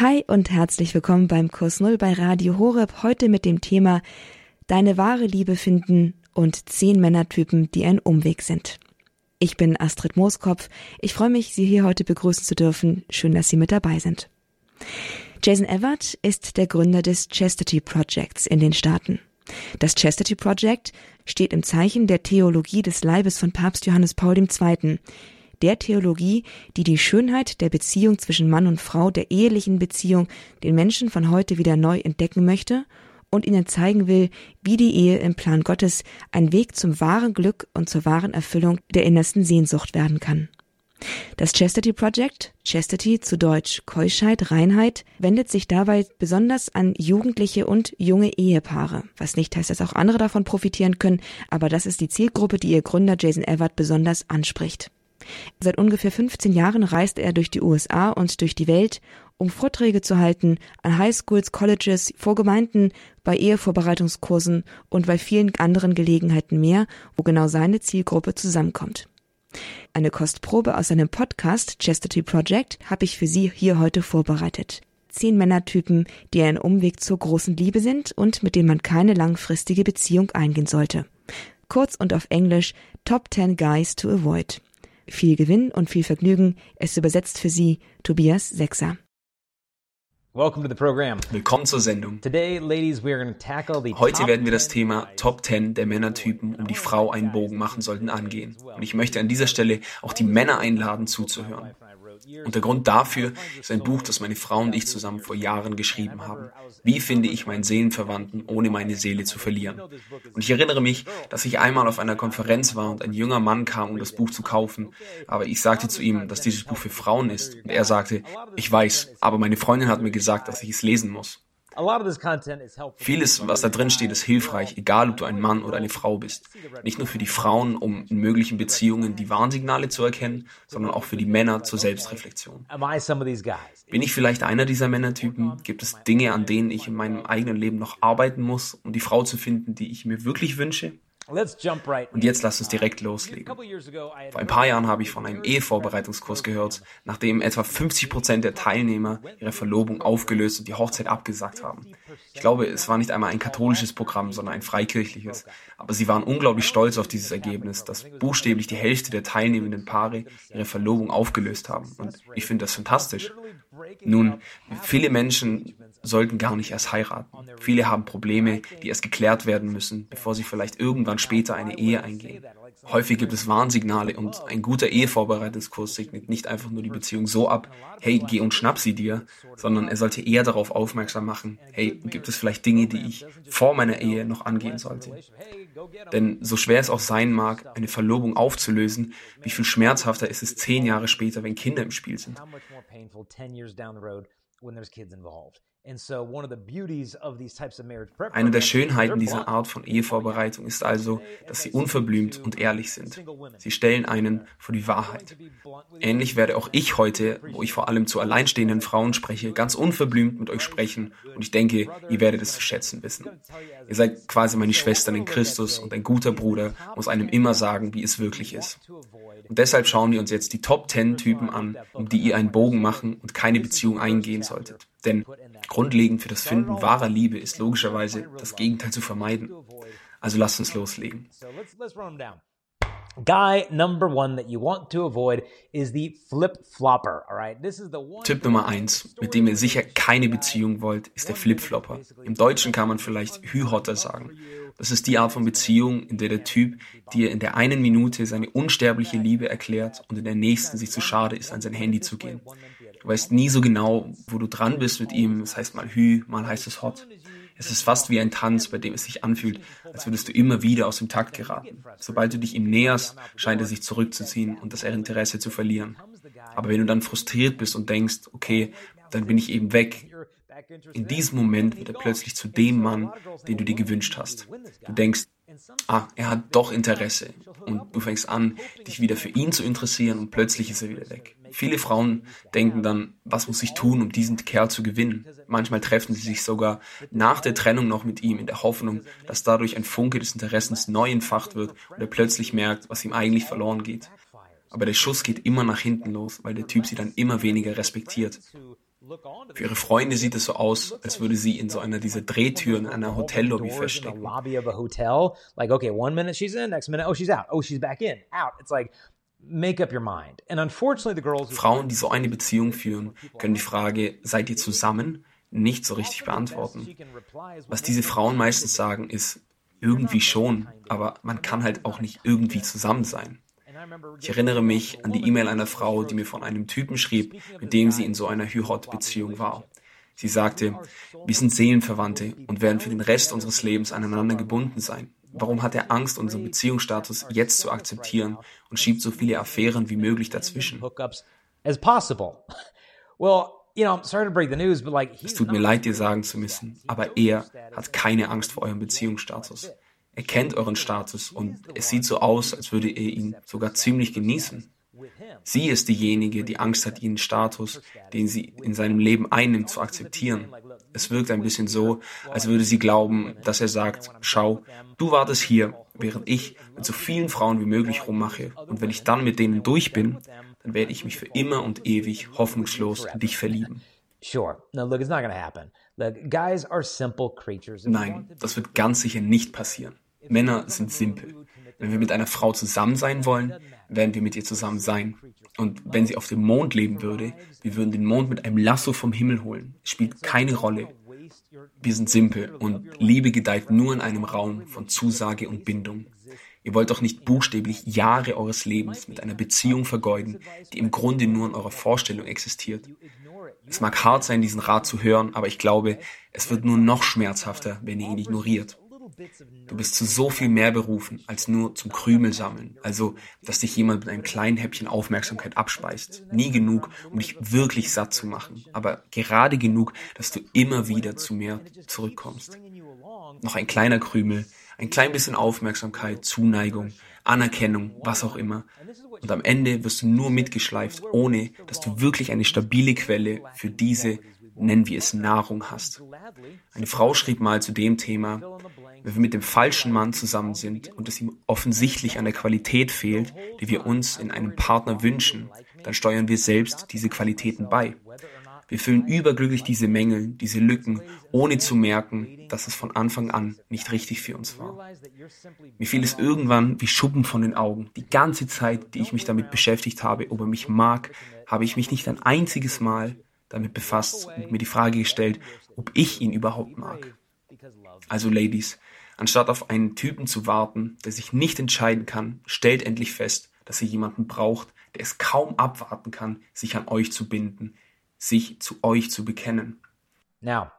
Hi und herzlich willkommen beim Kurs Null bei Radio Horeb. Heute mit dem Thema Deine wahre Liebe finden und zehn Männertypen, die ein Umweg sind. Ich bin Astrid Mooskopf. Ich freue mich, Sie hier heute begrüßen zu dürfen. Schön, dass Sie mit dabei sind. Jason Everett ist der Gründer des Chastity Projects in den Staaten. Das Chastity Project steht im Zeichen der Theologie des Leibes von Papst Johannes Paul II., der Theologie, die die Schönheit der Beziehung zwischen Mann und Frau, der ehelichen Beziehung, den Menschen von heute wieder neu entdecken möchte und ihnen zeigen will, wie die Ehe im Plan Gottes ein Weg zum wahren Glück und zur wahren Erfüllung der innersten Sehnsucht werden kann. Das Chastity Project, Chastity zu Deutsch Keuschheit, Reinheit, wendet sich dabei besonders an Jugendliche und junge Ehepaare, was nicht heißt, dass auch andere davon profitieren können, aber das ist die Zielgruppe, die ihr Gründer Jason Everett besonders anspricht. Seit ungefähr 15 Jahren reist er durch die USA und durch die Welt, um Vorträge zu halten an Highschools, Colleges, vor Gemeinden, bei Ehevorbereitungskursen und bei vielen anderen Gelegenheiten mehr, wo genau seine Zielgruppe zusammenkommt. Eine Kostprobe aus seinem Podcast Chastity Project habe ich für Sie hier heute vorbereitet. Zehn Männertypen, die ein Umweg zur großen Liebe sind und mit denen man keine langfristige Beziehung eingehen sollte. Kurz und auf Englisch Top 10 Guys to Avoid. Viel Gewinn und viel Vergnügen. Es übersetzt für Sie Tobias Sechser. Willkommen zur Sendung. Heute werden wir das Thema Top 10 der Männertypen, um die Frau einen Bogen machen sollten, angehen. Und ich möchte an dieser Stelle auch die Männer einladen, zuzuhören. Und der Grund dafür ist ein Buch, das meine Frau und ich zusammen vor Jahren geschrieben haben. Wie finde ich meinen Seelenverwandten, ohne meine Seele zu verlieren? Und ich erinnere mich, dass ich einmal auf einer Konferenz war und ein junger Mann kam, um das Buch zu kaufen. Aber ich sagte zu ihm, dass dieses Buch für Frauen ist. Und er sagte, ich weiß, aber meine Freundin hat mir gesagt, dass ich es lesen muss. Vieles, was da drin steht, ist hilfreich, egal ob du ein Mann oder eine Frau bist. Nicht nur für die Frauen, um in möglichen Beziehungen die Warnsignale zu erkennen, sondern auch für die Männer zur Selbstreflexion. Bin ich vielleicht einer dieser Männertypen? Gibt es Dinge, an denen ich in meinem eigenen Leben noch arbeiten muss, um die Frau zu finden, die ich mir wirklich wünsche? Und jetzt lasst uns direkt loslegen. Vor ein paar Jahren habe ich von einem Ehevorbereitungskurs gehört, nachdem etwa 50 Prozent der Teilnehmer ihre Verlobung aufgelöst und die Hochzeit abgesagt haben. Ich glaube, es war nicht einmal ein katholisches Programm, sondern ein freikirchliches. Aber sie waren unglaublich stolz auf dieses Ergebnis, dass buchstäblich die Hälfte der teilnehmenden Paare ihre Verlobung aufgelöst haben. Und ich finde das fantastisch. Nun, viele Menschen sollten gar nicht erst heiraten. Viele haben Probleme, die erst geklärt werden müssen, bevor sie vielleicht irgendwann später eine Ehe eingehen. Häufig gibt es Warnsignale und ein guter Ehevorbereitungskurs segnet nicht einfach nur die Beziehung so ab, hey, geh und schnapp sie dir, sondern er sollte eher darauf aufmerksam machen, hey, gibt es vielleicht Dinge, die ich vor meiner Ehe noch angehen sollte? Denn so schwer es auch sein mag, eine Verlobung aufzulösen, wie viel schmerzhafter ist es zehn Jahre später, wenn Kinder im Spiel sind. Eine der Schönheiten dieser Art von Ehevorbereitung ist also, dass sie unverblümt und ehrlich sind. Sie stellen einen vor die Wahrheit. Ähnlich werde auch ich heute, wo ich vor allem zu alleinstehenden Frauen spreche, ganz unverblümt mit euch sprechen und ich denke, ihr werdet es zu schätzen wissen. Ihr seid quasi meine Schwestern in Christus und ein guter Bruder muss einem immer sagen, wie es wirklich ist. Und deshalb schauen wir uns jetzt die Top 10 Typen an, um die ihr einen Bogen machen und keine Beziehung eingehen solltet. Denn grundlegend für das Finden wahrer Liebe ist logischerweise, das Gegenteil zu vermeiden. Also lasst uns loslegen. Guy number one that you want to avoid is the flip flopper. All right, this is the one. Tipp Nummer eins, mit dem ihr sicher keine Beziehung wollt, ist der Flip Flopper. Im Deutschen kann man vielleicht Hühotter sagen. Das ist die Art von Beziehung, in der der Typ dir in der einen Minute seine unsterbliche Liebe erklärt und in der nächsten sich zu schade ist, an sein Handy zu gehen. Du weißt nie so genau, wo du dran bist mit ihm. Das heißt mal Hü, mal heißt es Hot. Es ist fast wie ein Tanz, bei dem es sich anfühlt, als würdest du immer wieder aus dem Takt geraten. Sobald du dich ihm näherst, scheint er sich zurückzuziehen und das Interesse zu verlieren. Aber wenn du dann frustriert bist und denkst, okay, dann bin ich eben weg, in diesem Moment wird er plötzlich zu dem Mann, den du dir gewünscht hast. Du denkst, ah, er hat doch Interesse. Und du fängst an, dich wieder für ihn zu interessieren und plötzlich ist er wieder weg. Viele Frauen denken dann, was muss ich tun, um diesen Kerl zu gewinnen? Manchmal treffen sie sich sogar nach der Trennung noch mit ihm in der Hoffnung, dass dadurch ein Funke des Interessens neu entfacht wird und er plötzlich merkt, was ihm eigentlich verloren geht. Aber der Schuss geht immer nach hinten los, weil der Typ sie dann immer weniger respektiert. Für ihre Freunde sieht es so aus, als würde sie in so einer dieser Drehtüren in einer Hotellobby feststecken. Like, okay, one minute she's in, next minute, oh, she's out. Oh, she's back in, out. It's like, make up your mind. And unfortunately, the girls Frauen, die so eine Beziehung führen, können die Frage, seid ihr zusammen, nicht so richtig beantworten. Was diese Frauen meistens sagen, ist, irgendwie schon, aber man kann halt auch nicht irgendwie zusammen sein. Ich erinnere mich an die E-Mail einer Frau, die mir von einem Typen schrieb, mit dem sie in so einer Hü-Hot-Beziehung war. Sie sagte, wir sind Seelenverwandte und werden für den Rest unseres Lebens aneinander gebunden sein. Warum hat er Angst, unseren Beziehungsstatus jetzt zu akzeptieren und schiebt so viele Affären wie möglich dazwischen? Es tut mir leid, dir sagen zu müssen, aber er hat keine Angst vor eurem Beziehungsstatus. Er kennt euren Status und es sieht so aus, als würde er ihn sogar ziemlich genießen. Sie ist diejenige, die Angst hat, ihren Status, den sie in seinem Leben einnimmt, zu akzeptieren. Es wirkt ein bisschen so, als würde sie glauben, dass er sagt, schau, du wartest hier, während ich mit so vielen Frauen wie möglich rummache. Und wenn ich dann mit denen durch bin, dann werde ich mich für immer und ewig hoffnungslos in dich verlieben. Nein, das wird ganz sicher nicht passieren. Männer sind simpel. Wenn wir mit einer Frau zusammen sein wollen, werden wir mit ihr zusammen sein. Und wenn sie auf dem Mond leben würde, wir würden den Mond mit einem Lasso vom Himmel holen. Es spielt keine Rolle. Wir sind simpel und Liebe gedeiht nur in einem Raum von Zusage und Bindung. Ihr wollt doch nicht buchstäblich Jahre eures Lebens mit einer Beziehung vergeuden, die im Grunde nur in eurer Vorstellung existiert. Es mag hart sein, diesen Rat zu hören, aber ich glaube, es wird nur noch schmerzhafter, wenn ihr ihn ignoriert. Du bist zu so viel mehr berufen, als nur zum Krümel sammeln. Also, dass dich jemand mit einem kleinen Häppchen Aufmerksamkeit abspeist. Nie genug, um dich wirklich satt zu machen, aber gerade genug, dass du immer wieder zu mir zurückkommst. Noch ein kleiner Krümel, ein klein bisschen Aufmerksamkeit, Zuneigung, Anerkennung, was auch immer. Und am Ende wirst du nur mitgeschleift, ohne dass du wirklich eine stabile Quelle für diese, nennen wir es Nahrung hast. Eine Frau schrieb mal zu dem Thema, wenn wir mit dem falschen Mann zusammen sind und es ihm offensichtlich an der Qualität fehlt, die wir uns in einem Partner wünschen, dann steuern wir selbst diese Qualitäten bei. Wir füllen überglücklich diese Mängel, diese Lücken, ohne zu merken, dass es von Anfang an nicht richtig für uns war. Mir fiel es irgendwann wie Schuppen von den Augen. Die ganze Zeit, die ich mich damit beschäftigt habe, ob er mich mag, habe ich mich nicht ein einziges Mal damit befasst und mir die Frage gestellt, ob ich ihn überhaupt mag. Also Ladies, anstatt auf einen Typen zu warten, der sich nicht entscheiden kann, stellt endlich fest, dass ihr jemanden braucht, der es kaum abwarten kann, sich an euch zu binden, sich zu euch zu bekennen. Now,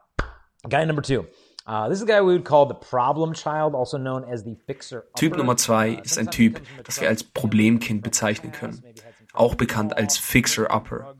guy number two. Uh, this is a guy we would call the problem child, also known as the fixer. Typ Nummer zwei ist ein Typ, das wir als Problemkind bezeichnen können, auch bekannt als Fixer-Upper.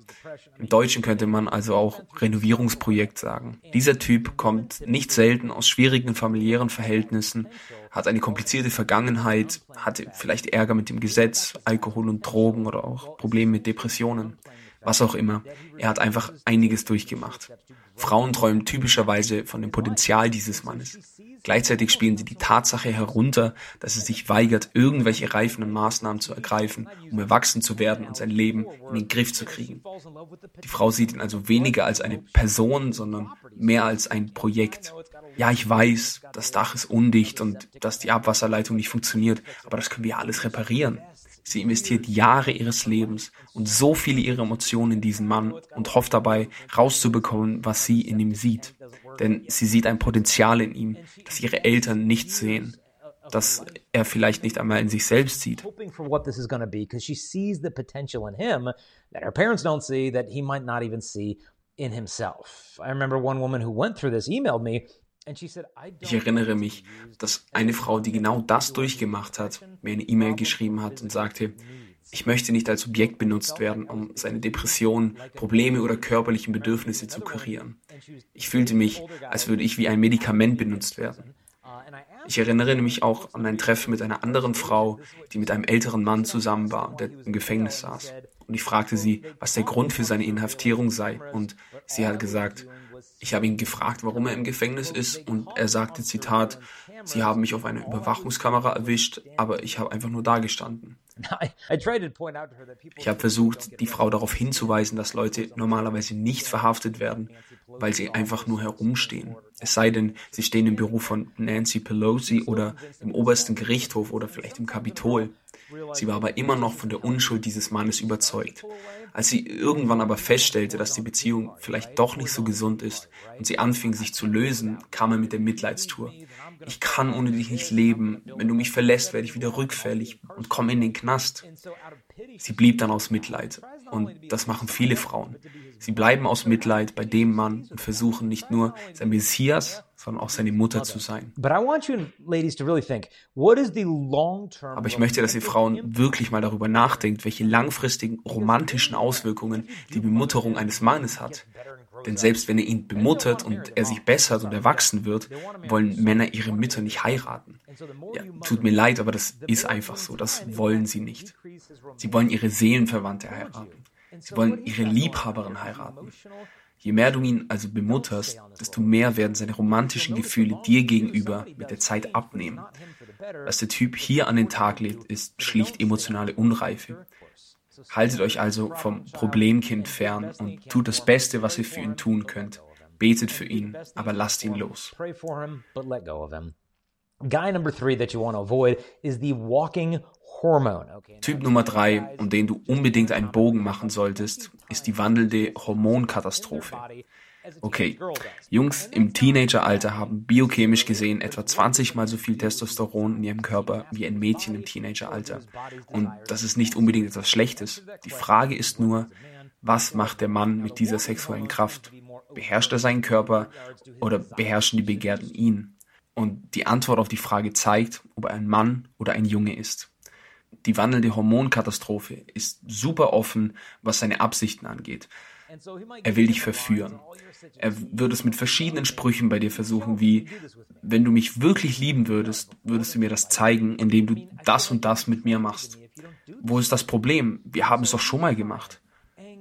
Im Deutschen könnte man also auch Renovierungsprojekt sagen. Dieser Typ kommt nicht selten aus schwierigen familiären Verhältnissen, hat eine komplizierte Vergangenheit, hatte vielleicht Ärger mit dem Gesetz, Alkohol und Drogen oder auch Probleme mit Depressionen was auch immer. Er hat einfach einiges durchgemacht. Frauen träumen typischerweise von dem Potenzial dieses Mannes. Gleichzeitig spielen sie die Tatsache herunter, dass er sich weigert, irgendwelche reifenden Maßnahmen zu ergreifen, um erwachsen zu werden und sein Leben in den Griff zu kriegen. Die Frau sieht ihn also weniger als eine Person, sondern mehr als ein Projekt. Ja, ich weiß, das Dach ist undicht und dass die Abwasserleitung nicht funktioniert, aber das können wir alles reparieren. Sie investiert Jahre ihres Lebens und so viele ihrer Emotionen in diesen Mann und hofft dabei, rauszubekommen, was sie in ihm sieht. Denn sie sieht ein Potenzial in ihm, das ihre Eltern nicht sehen, das er vielleicht nicht einmal in sich selbst sieht. ich erinnere mich, dass eine Frau, die genau das durchgemacht hat, mir eine E-Mail geschrieben hat und sagte, ich möchte nicht als Objekt benutzt werden, um seine Depressionen, Probleme oder körperlichen Bedürfnisse zu kurieren. Ich fühlte mich, als würde ich wie ein Medikament benutzt werden. Ich erinnere mich auch an ein Treffen mit einer anderen Frau, die mit einem älteren Mann zusammen war, der im Gefängnis saß. Und ich fragte sie, was der Grund für seine Inhaftierung sei. Und sie hat gesagt, ich habe ihn gefragt, warum er im Gefängnis ist und er sagte, Zitat, Sie haben mich auf einer Überwachungskamera erwischt, aber ich habe einfach nur da gestanden. Ich habe versucht, die Frau darauf hinzuweisen, dass Leute normalerweise nicht verhaftet werden, weil sie einfach nur herumstehen. Es sei denn, sie stehen im Büro von Nancy Pelosi oder im obersten Gerichtshof oder vielleicht im Kapitol. Sie war aber immer noch von der Unschuld dieses Mannes überzeugt. Als sie irgendwann aber feststellte, dass die Beziehung vielleicht doch nicht so gesund ist und sie anfing, sich zu lösen, kam er mit der Mitleidstour. Ich kann ohne dich nicht leben. Wenn du mich verlässt, werde ich wieder rückfällig und komme in den Knast. Sie blieb dann aus Mitleid. Und das machen viele Frauen. Sie bleiben aus Mitleid bei dem Mann und versuchen nicht nur sein Messias, sondern auch seine Mutter zu sein. Aber ich möchte, dass ihr Frauen wirklich mal darüber nachdenkt, welche langfristigen romantischen Auswirkungen die Bemutterung eines Mannes hat. Denn selbst wenn er ihn bemuttert und er sich bessert und erwachsen wird, wollen Männer ihre Mütter nicht heiraten. Ja, tut mir leid, aber das ist einfach so. Das wollen sie nicht. Sie wollen ihre Seelenverwandte heiraten. Sie wollen ihre Liebhaberin heiraten. Je mehr du ihn also bemutterst, desto mehr werden seine romantischen Gefühle dir gegenüber mit der Zeit abnehmen. Was der Typ hier an den Tag legt, ist schlicht emotionale Unreife. Haltet euch also vom Problemkind fern und tut das Beste, was ihr für ihn tun könnt. Betet für ihn, aber lasst ihn los. Guy number three that you want to avoid is the walking Typ Nummer drei, um den du unbedingt einen Bogen machen solltest, ist die wandelnde Hormonkatastrophe. Okay, Jungs im Teenageralter haben biochemisch gesehen etwa 20 mal so viel Testosteron in ihrem Körper wie ein Mädchen im Teenageralter. Und das ist nicht unbedingt etwas Schlechtes. Die Frage ist nur, was macht der Mann mit dieser sexuellen Kraft? Beherrscht er seinen Körper oder beherrschen die Begehrten ihn? Und die Antwort auf die Frage zeigt, ob er ein Mann oder ein Junge ist. Die wandelnde Hormonkatastrophe ist super offen, was seine Absichten angeht. Er will dich verführen. Er wird es mit verschiedenen Sprüchen bei dir versuchen, wie, wenn du mich wirklich lieben würdest, würdest du mir das zeigen, indem du das und das mit mir machst. Wo ist das Problem? Wir haben es doch schon mal gemacht.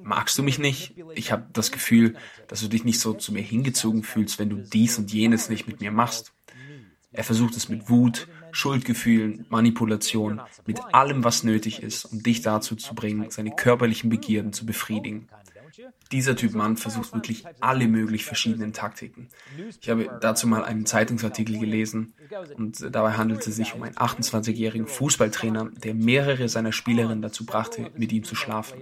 Magst du mich nicht? Ich habe das Gefühl, dass du dich nicht so zu mir hingezogen fühlst, wenn du dies und jenes nicht mit mir machst. Er versucht es mit Wut, Schuldgefühlen, Manipulation, mit allem, was nötig ist, um dich dazu zu bringen, seine körperlichen Begierden zu befriedigen. Dieser Typ Mann versucht wirklich alle möglich verschiedenen Taktiken. Ich habe dazu mal einen Zeitungsartikel gelesen und dabei handelt es sich um einen 28-jährigen Fußballtrainer, der mehrere seiner Spielerinnen dazu brachte, mit ihm zu schlafen.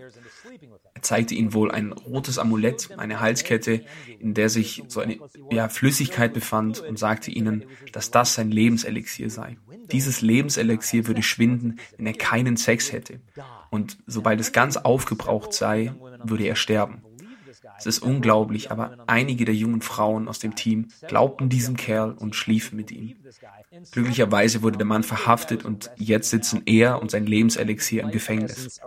Er zeigte ihnen wohl ein rotes Amulett, eine Halskette, in der sich so eine ja, Flüssigkeit befand und sagte ihnen, dass das sein Lebenselixier sei. Dieses Lebenselixier würde schwinden, wenn er keinen Sex hätte. Und sobald es ganz aufgebraucht sei, würde er sterben. Es ist unglaublich, aber einige der jungen Frauen aus dem Team glaubten diesem Kerl und schliefen mit ihm. Glücklicherweise wurde der Mann verhaftet und jetzt sitzen er und sein Lebenselixier im Gefängnis.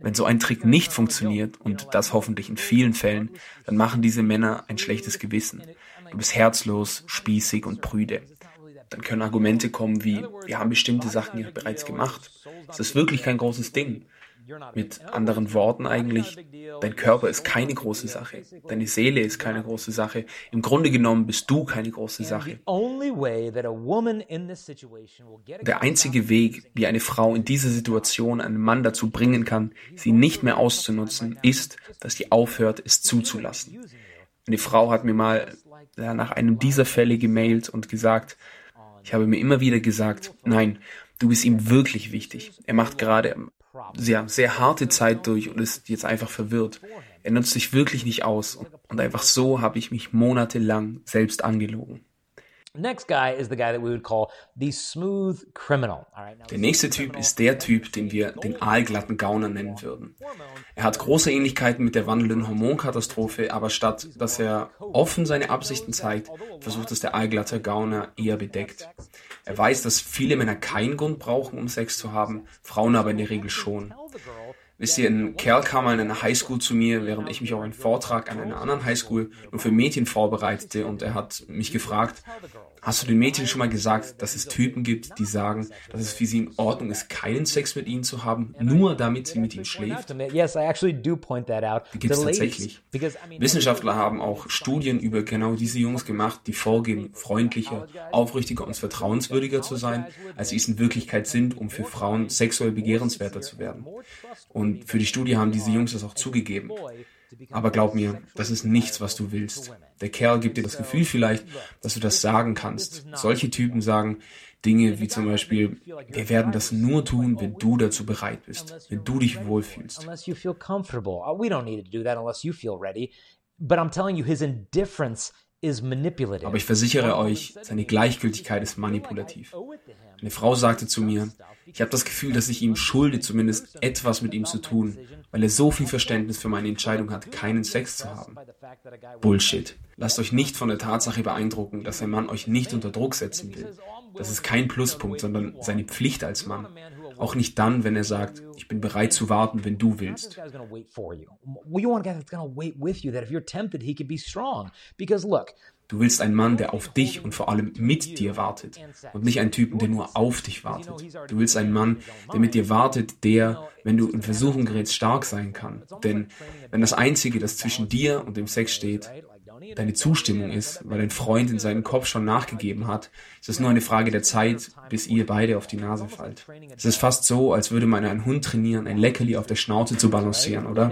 Wenn so ein Trick nicht funktioniert, und das hoffentlich in vielen Fällen, dann machen diese Männer ein schlechtes Gewissen. Du bist herzlos, spießig und prüde dann können Argumente kommen wie, wir haben bestimmte Sachen ja bereits gemacht. Es ist wirklich kein großes Ding. Mit anderen Worten eigentlich, dein Körper ist keine große Sache, deine Seele ist keine große Sache, im Grunde genommen bist du keine große Sache. Der einzige Weg, wie eine Frau in dieser Situation einen Mann dazu bringen kann, sie nicht mehr auszunutzen, ist, dass sie aufhört, es zuzulassen. Eine Frau hat mir mal nach einem dieser Fälle gemailt und gesagt, ich habe mir immer wieder gesagt, nein, du bist ihm wirklich wichtig. Er macht gerade sehr, sehr harte Zeit durch und ist jetzt einfach verwirrt. Er nutzt sich wirklich nicht aus. Und einfach so habe ich mich monatelang selbst angelogen. Der nächste Typ ist der Typ, den wir den aalglatten Gauner nennen würden. Er hat große Ähnlichkeiten mit der wandelnden Hormonkatastrophe, aber statt dass er offen seine Absichten zeigt, versucht es der aalglatte Gauner eher bedeckt. Er weiß, dass viele Männer keinen Grund brauchen, um Sex zu haben, Frauen aber in der Regel schon. Wisst ihr, ein Kerl kam mal in einer Highschool zu mir, während ich mich auf einen Vortrag an einer anderen Highschool nur für Mädchen vorbereitete und er hat mich gefragt, Hast du den Mädchen schon mal gesagt, dass es Typen gibt, die sagen, dass es für sie in Ordnung ist, keinen Sex mit ihnen zu haben, nur damit sie mit ihnen schläft? Die gibt es tatsächlich. Wissenschaftler haben auch Studien über genau diese Jungs gemacht, die vorgeben, freundlicher, aufrichtiger und vertrauenswürdiger zu sein, als sie es in Wirklichkeit sind, um für Frauen sexuell begehrenswerter zu werden. Und für die Studie haben diese Jungs das auch zugegeben. Aber glaub mir, das ist nichts, was du willst. Der Kerl gibt dir das Gefühl vielleicht, dass du das sagen kannst. Solche Typen sagen Dinge wie zum Beispiel, wir werden das nur tun, wenn du dazu bereit bist, wenn du dich wohlfühlst. Indifference aber ich versichere euch, seine Gleichgültigkeit ist manipulativ. Eine Frau sagte zu mir, ich habe das Gefühl, dass ich ihm schulde, zumindest etwas mit ihm zu tun, weil er so viel Verständnis für meine Entscheidung hat, keinen Sex zu haben. Bullshit. Lasst euch nicht von der Tatsache beeindrucken, dass ein Mann euch nicht unter Druck setzen will. Das ist kein Pluspunkt, sondern seine Pflicht als Mann. Auch nicht dann, wenn er sagt, ich bin bereit zu warten, wenn du willst. Du willst einen Mann, der auf dich und vor allem mit dir wartet und nicht einen Typen, der nur auf dich wartet. Du willst einen Mann, der mit dir wartet, der, wenn du in Versuchung gerätst, stark sein kann. Denn wenn das Einzige, das zwischen dir und dem Sex steht, deine Zustimmung ist, weil dein Freund in seinem Kopf schon nachgegeben hat, ist es nur eine Frage der Zeit, bis ihr beide auf die Nase fallt. Es ist fast so, als würde man einen Hund trainieren, ein Leckerli auf der Schnauze zu balancieren, oder?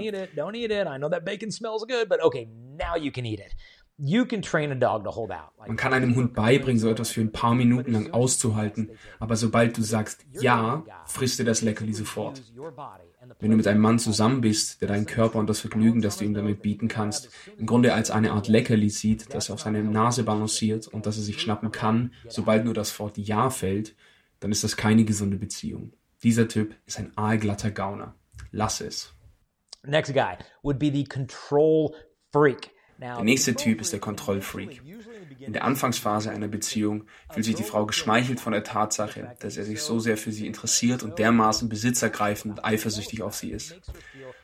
Man kann einem Hund beibringen, so etwas für ein paar Minuten lang auszuhalten, aber sobald du sagst Ja, frisst er das Leckerli sofort. Wenn du mit einem Mann zusammen bist, der deinen Körper und das Vergnügen, das du ihm damit bieten kannst, im Grunde als eine Art Leckerli sieht, das auf seine Nase balanciert und das er sich schnappen kann, sobald nur das Wort Ja fällt, dann ist das keine gesunde Beziehung. Dieser Typ ist ein aalglatter Gauner. Lass es. Next guy would be the control freak. Der nächste Typ ist der Kontrollfreak. In der Anfangsphase einer Beziehung fühlt sich die Frau geschmeichelt von der Tatsache, dass er sich so sehr für sie interessiert und dermaßen besitzergreifend und eifersüchtig auf sie ist.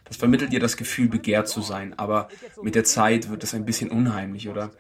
Das vermittelt ihr das Gefühl, begehrt zu sein, aber mit der Zeit wird es ein bisschen unheimlich, oder?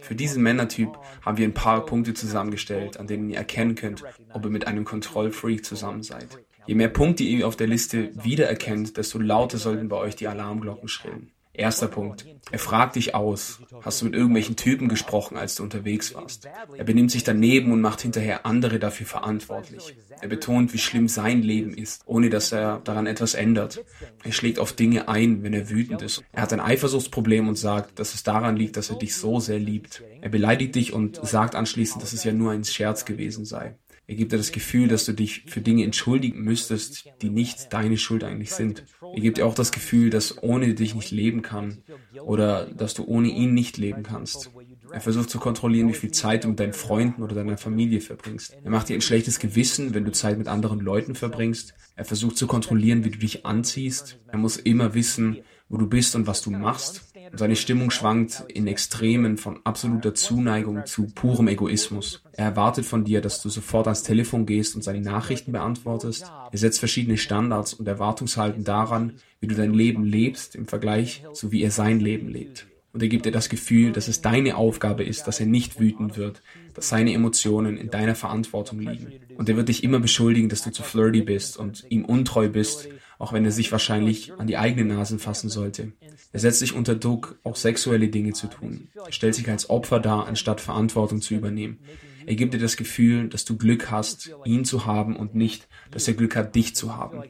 Für diesen Männertyp haben wir ein paar Punkte zusammengestellt, an denen ihr erkennen könnt, ob ihr mit einem Kontrollfreak zusammen seid. Je mehr Punkte ihr auf der Liste wiedererkennt, desto lauter sollten bei euch die Alarmglocken schrillen. Erster Punkt. Er fragt dich aus. Hast du mit irgendwelchen Typen gesprochen, als du unterwegs warst? Er benimmt sich daneben und macht hinterher andere dafür verantwortlich. Er betont, wie schlimm sein Leben ist, ohne dass er daran etwas ändert. Er schlägt auf Dinge ein, wenn er wütend ist. Er hat ein Eifersuchtsproblem und sagt, dass es daran liegt, dass er dich so sehr liebt. Er beleidigt dich und sagt anschließend, dass es ja nur ein Scherz gewesen sei. Er gibt dir das Gefühl, dass du dich für Dinge entschuldigen müsstest, die nicht deine Schuld eigentlich sind. Er gibt dir auch das Gefühl, dass ohne dich nicht leben kann oder dass du ohne ihn nicht leben kannst. Er versucht zu kontrollieren, wie viel Zeit du mit deinen Freunden oder deiner Familie verbringst. Er macht dir ein schlechtes Gewissen, wenn du Zeit mit anderen Leuten verbringst. Er versucht zu kontrollieren, wie du dich anziehst. Er muss immer wissen, wo du bist und was du machst. Seine Stimmung schwankt in Extremen von absoluter Zuneigung zu purem Egoismus. Er erwartet von dir, dass du sofort ans Telefon gehst und seine Nachrichten beantwortest. Er setzt verschiedene Standards und Erwartungshalten daran, wie du dein Leben lebst im Vergleich zu wie er sein Leben lebt. Und er gibt dir das Gefühl, dass es deine Aufgabe ist, dass er nicht wütend wird, dass seine Emotionen in deiner Verantwortung liegen. Und er wird dich immer beschuldigen, dass du zu flirty bist und ihm untreu bist auch wenn er sich wahrscheinlich an die eigenen Nasen fassen sollte. Er setzt sich unter Druck, auch sexuelle Dinge zu tun. Er stellt sich als Opfer dar, anstatt Verantwortung zu übernehmen. Er gibt dir das Gefühl, dass du Glück hast, ihn zu haben und nicht, dass er Glück hat, dich zu haben.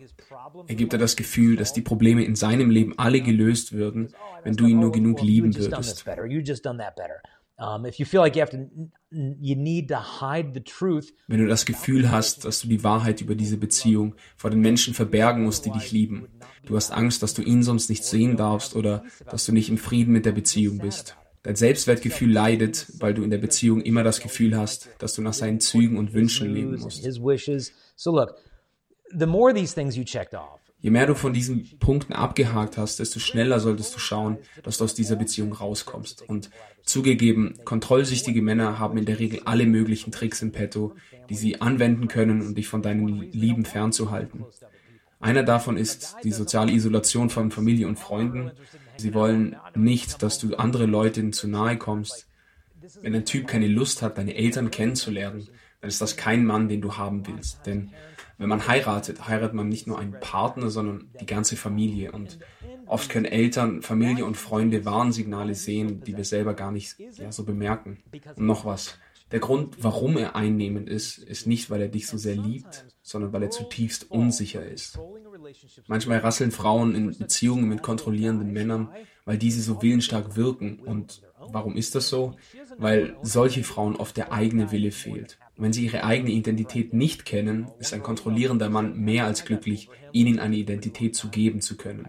Er gibt dir das Gefühl, dass die Probleme in seinem Leben alle gelöst würden, wenn du ihn nur genug lieben würdest. Wenn du das Gefühl hast, dass du die Wahrheit über diese Beziehung vor den Menschen verbergen musst, die dich lieben. Du hast Angst, dass du ihn sonst nicht sehen darfst oder dass du nicht im Frieden mit der Beziehung bist. Dein Selbstwertgefühl leidet, weil du in der Beziehung immer das Gefühl hast, dass du nach seinen Zügen und Wünschen leben musst. So look, the more these things you checked off, Je mehr du von diesen Punkten abgehakt hast, desto schneller solltest du schauen, dass du aus dieser Beziehung rauskommst. Und zugegeben, kontrollsüchtige Männer haben in der Regel alle möglichen Tricks im Petto, die sie anwenden können, um dich von deinen Lieben fernzuhalten. Einer davon ist die soziale Isolation von Familie und Freunden. Sie wollen nicht, dass du andere Leuten zu nahe kommst. Wenn ein Typ keine Lust hat, deine Eltern kennenzulernen, dann ist das kein Mann, den du haben willst. Denn wenn man heiratet, heiratet man nicht nur einen Partner, sondern die ganze Familie. Und oft können Eltern, Familie und Freunde Warnsignale sehen, die wir selber gar nicht ja, so bemerken. Und noch was. Der Grund, warum er einnehmend ist, ist nicht, weil er dich so sehr liebt, sondern weil er zutiefst unsicher ist. Manchmal rasseln Frauen in Beziehungen mit kontrollierenden Männern, weil diese so willensstark wirken. Und warum ist das so? Weil solche Frauen oft der eigene Wille fehlt. Wenn sie ihre eigene Identität nicht kennen, ist ein kontrollierender Mann mehr als glücklich, ihnen eine Identität zu geben zu können.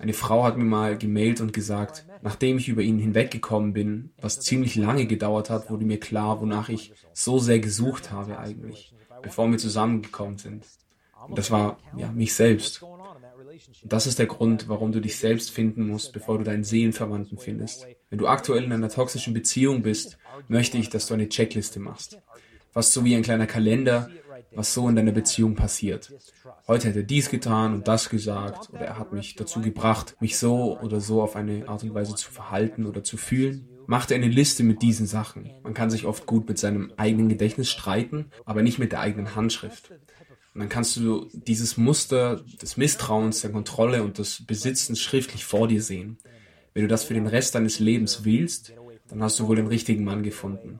Eine Frau hat mir mal gemailt und gesagt, nachdem ich über ihn hinweggekommen bin, was ziemlich lange gedauert hat, wurde mir klar, wonach ich so sehr gesucht habe eigentlich, bevor wir zusammengekommen sind. Und das war ja mich selbst. Das ist der Grund, warum du dich selbst finden musst, bevor du deinen Seelenverwandten findest. Wenn du aktuell in einer toxischen Beziehung bist, möchte ich, dass du eine Checkliste machst. Fast so wie ein kleiner Kalender, was so in deiner Beziehung passiert. Heute hat er dies getan und das gesagt oder er hat mich dazu gebracht, mich so oder so auf eine Art und Weise zu verhalten oder zu fühlen. Mach dir eine Liste mit diesen Sachen. Man kann sich oft gut mit seinem eigenen Gedächtnis streiten, aber nicht mit der eigenen Handschrift. Dann kannst du dieses Muster des Misstrauens, der Kontrolle und des Besitzens schriftlich vor dir sehen. Wenn du das für den Rest deines Lebens willst, dann hast du wohl den richtigen Mann gefunden.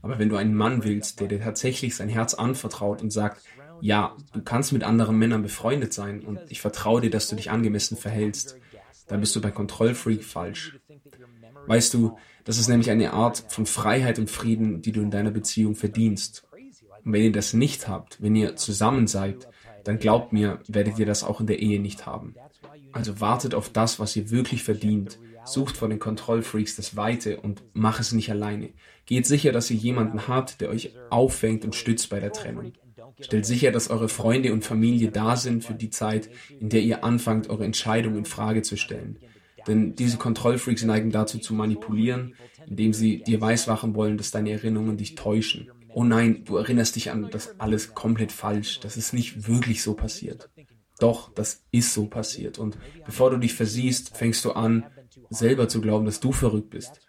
Aber wenn du einen Mann willst, der dir tatsächlich sein Herz anvertraut und sagt, ja, du kannst mit anderen Männern befreundet sein und ich vertraue dir, dass du dich angemessen verhältst, dann bist du bei Kontrollfreak falsch. Weißt du, das ist nämlich eine Art von Freiheit und Frieden, die du in deiner Beziehung verdienst. Und wenn ihr das nicht habt, wenn ihr zusammen seid, dann glaubt mir, werdet ihr das auch in der Ehe nicht haben. Also wartet auf das, was ihr wirklich verdient. Sucht vor den Kontrollfreaks das Weite und mach es nicht alleine. Geht sicher, dass ihr jemanden habt, der euch auffängt und stützt bei der Trennung. Stellt sicher, dass eure Freunde und Familie da sind für die Zeit, in der ihr anfangt, eure Entscheidung in Frage zu stellen. Denn diese Kontrollfreaks neigen dazu zu manipulieren, indem sie dir weismachen wollen, dass deine Erinnerungen dich täuschen. Oh nein, du erinnerst dich an das alles komplett falsch. Das ist nicht wirklich so passiert. Doch, das ist so passiert. Und bevor du dich versiehst, fängst du an, selber zu glauben, dass du verrückt bist.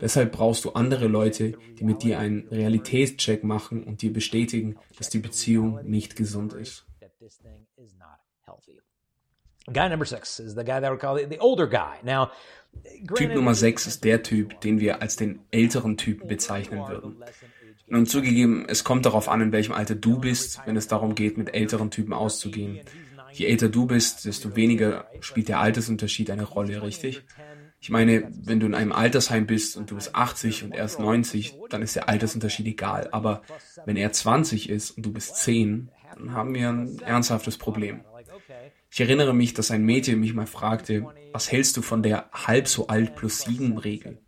Deshalb brauchst du andere Leute, die mit dir einen Realitätscheck machen und dir bestätigen, dass die Beziehung nicht gesund ist. Typ Nummer 6 ist der Typ, den wir als den älteren Typen bezeichnen würden. Nun zugegeben, es kommt darauf an, in welchem Alter du bist, wenn es darum geht, mit älteren Typen auszugehen. Je älter du bist, desto weniger spielt der Altersunterschied eine Rolle, richtig? Ich meine, wenn du in einem Altersheim bist und du bist 80 und er ist 90, dann ist der Altersunterschied egal. Aber wenn er 20 ist und du bist 10, dann haben wir ein ernsthaftes Problem. Ich erinnere mich, dass ein Mädchen mich mal fragte, was hältst du von der halb so alt plus sieben Regel?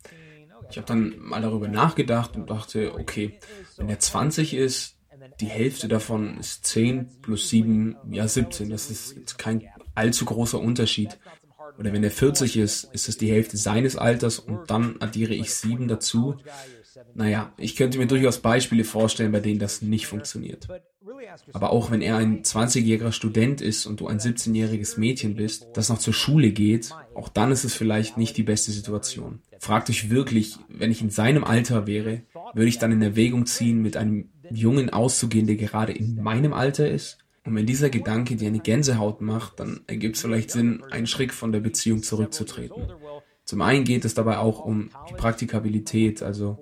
Ich habe dann mal darüber nachgedacht und dachte, okay, wenn er 20 ist, die Hälfte davon ist 10 plus 7, ja 17. Das ist jetzt kein allzu großer Unterschied. Oder wenn er 40 ist, ist es die Hälfte seines Alters und dann addiere ich 7 dazu. Naja, ich könnte mir durchaus Beispiele vorstellen, bei denen das nicht funktioniert. Aber auch wenn er ein 20-jähriger Student ist und du ein 17-jähriges Mädchen bist, das noch zur Schule geht, auch dann ist es vielleicht nicht die beste Situation. Fragt euch wirklich, wenn ich in seinem Alter wäre, würde ich dann in Erwägung ziehen, mit einem Jungen auszugehen, der gerade in meinem Alter ist? Und wenn dieser Gedanke dir eine Gänsehaut macht, dann ergibt es vielleicht Sinn, einen Schritt von der Beziehung zurückzutreten. Zum einen geht es dabei auch um die Praktikabilität, also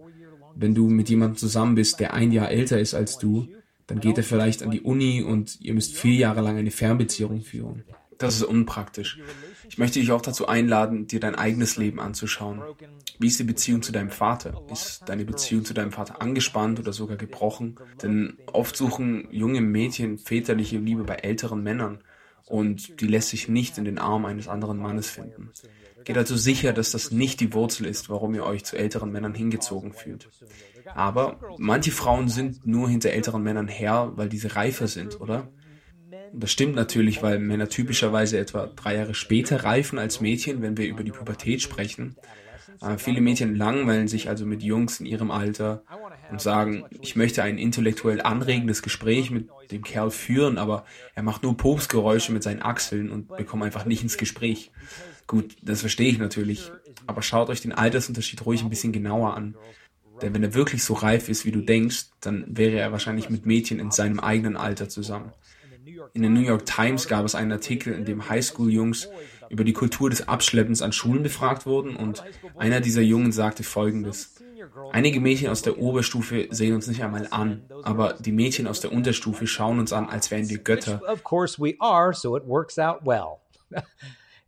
wenn du mit jemandem zusammen bist, der ein Jahr älter ist als du, dann geht er vielleicht an die Uni und ihr müsst vier Jahre lang eine Fernbeziehung führen. Das ist unpraktisch. Ich möchte dich auch dazu einladen, dir dein eigenes Leben anzuschauen. Wie ist die Beziehung zu deinem Vater? Ist deine Beziehung zu deinem Vater angespannt oder sogar gebrochen? Denn oft suchen junge Mädchen väterliche Liebe bei älteren Männern und die lässt sich nicht in den Arm eines anderen Mannes finden. Geht also sicher, dass das nicht die Wurzel ist, warum ihr euch zu älteren Männern hingezogen fühlt. Aber manche Frauen sind nur hinter älteren Männern her, weil diese reifer sind, oder? Das stimmt natürlich, weil Männer typischerweise etwa drei Jahre später reifen als Mädchen, wenn wir über die Pubertät sprechen. Äh, viele Mädchen langweilen sich also mit Jungs in ihrem Alter und sagen, ich möchte ein intellektuell anregendes Gespräch mit dem Kerl führen, aber er macht nur Popsgeräusche mit seinen Achseln und bekommt einfach nicht ins Gespräch. Gut, das verstehe ich natürlich, aber schaut euch den Altersunterschied ruhig ein bisschen genauer an. Denn wenn er wirklich so reif ist, wie du denkst, dann wäre er wahrscheinlich mit Mädchen in seinem eigenen Alter zusammen. In der New York Times gab es einen Artikel, in dem Highschool-Jungs über die Kultur des Abschleppens an Schulen befragt wurden und einer dieser Jungen sagte folgendes. Einige Mädchen aus der Oberstufe sehen uns nicht einmal an, aber die Mädchen aus der Unterstufe schauen uns an, als wären wir Götter.